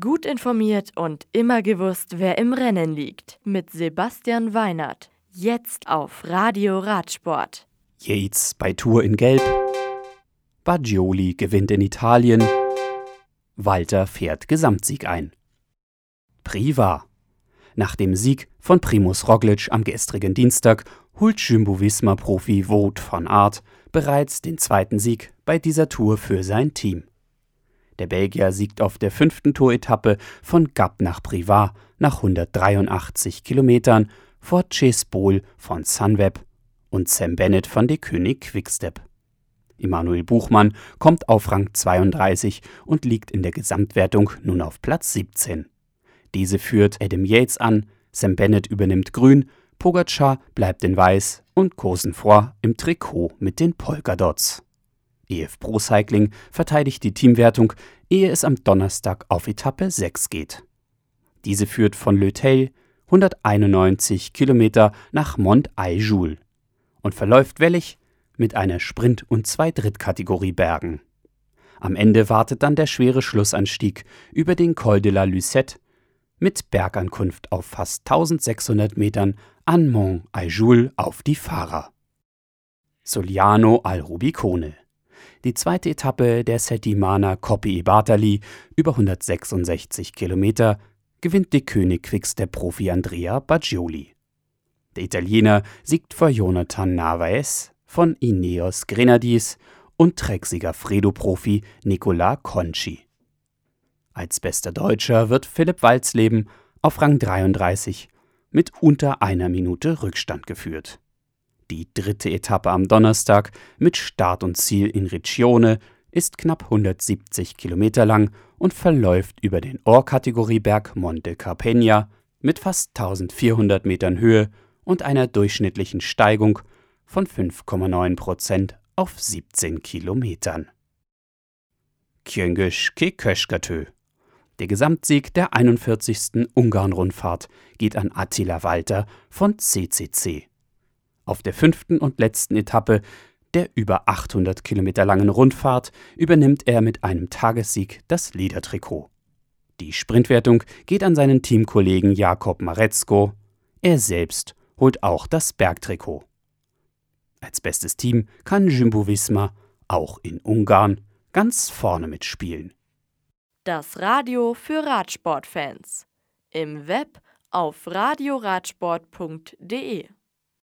Gut informiert und immer gewusst, wer im Rennen liegt. Mit Sebastian Weinert. Jetzt auf Radio Radsport. Yates bei Tour in Gelb. Baggioli gewinnt in Italien. Walter fährt Gesamtsieg ein. Priva. Nach dem Sieg von Primus Roglic am gestrigen Dienstag holt Jumbo-Visma-Profi Wout van Aert bereits den zweiten Sieg bei dieser Tour für sein Team. Der Belgier siegt auf der fünften Touretappe von Gap nach Privas nach 183 Kilometern vor Chase Bowl von Sunweb und Sam Bennett von De König Quickstep. Emanuel Buchmann kommt auf Rang 32 und liegt in der Gesamtwertung nun auf Platz 17. Diese führt Adam Yates an, Sam Bennett übernimmt grün, Pogacar bleibt in weiß und Cosenfroy im Trikot mit den Polkadots. EF Pro Cycling verteidigt die Teamwertung, ehe es am Donnerstag auf Etappe 6 geht. Diese führt von Le Theil 191 Kilometer nach Mont Aijul und verläuft wellig mit einer Sprint- und zwei Drittkategorie-Bergen. Am Ende wartet dann der schwere Schlussanstieg über den Col de la Lucette mit Bergankunft auf fast 1600 Metern an Mont Aijul auf die Fahrer. Soliano al Rubicone die zweite Etappe der Settimana Coppi Bartali über 166 Kilometer gewinnt die König der Profi Andrea Baggioli. Der Italiener siegt vor Jonathan Narvaez von Ineos Grenadis und Trecksieger Fredo-Profi Nicola Conci. Als bester Deutscher wird Philipp Walzleben auf Rang 33 mit unter einer Minute Rückstand geführt. Die dritte Etappe am Donnerstag mit Start und Ziel in Riccione ist knapp 170 Kilometer lang und verläuft über den Ohrkategorieberg Monte Carpegna mit fast 1400 Metern Höhe und einer durchschnittlichen Steigung von 5,9 Prozent auf 17 Kilometern. Kyöngisch Köschkatö. Der Gesamtsieg der 41. Ungarn-Rundfahrt geht an Attila Walter von CCC. Auf der fünften und letzten Etappe der über 800 Kilometer langen Rundfahrt übernimmt er mit einem Tagessieg das Ledertrikot. Die Sprintwertung geht an seinen Teamkollegen Jakob Maretzko. Er selbst holt auch das Bergtrikot. Als bestes Team kann Jumbo Visma auch in Ungarn ganz vorne mitspielen. Das Radio für Radsportfans. Im Web auf radioradsport.de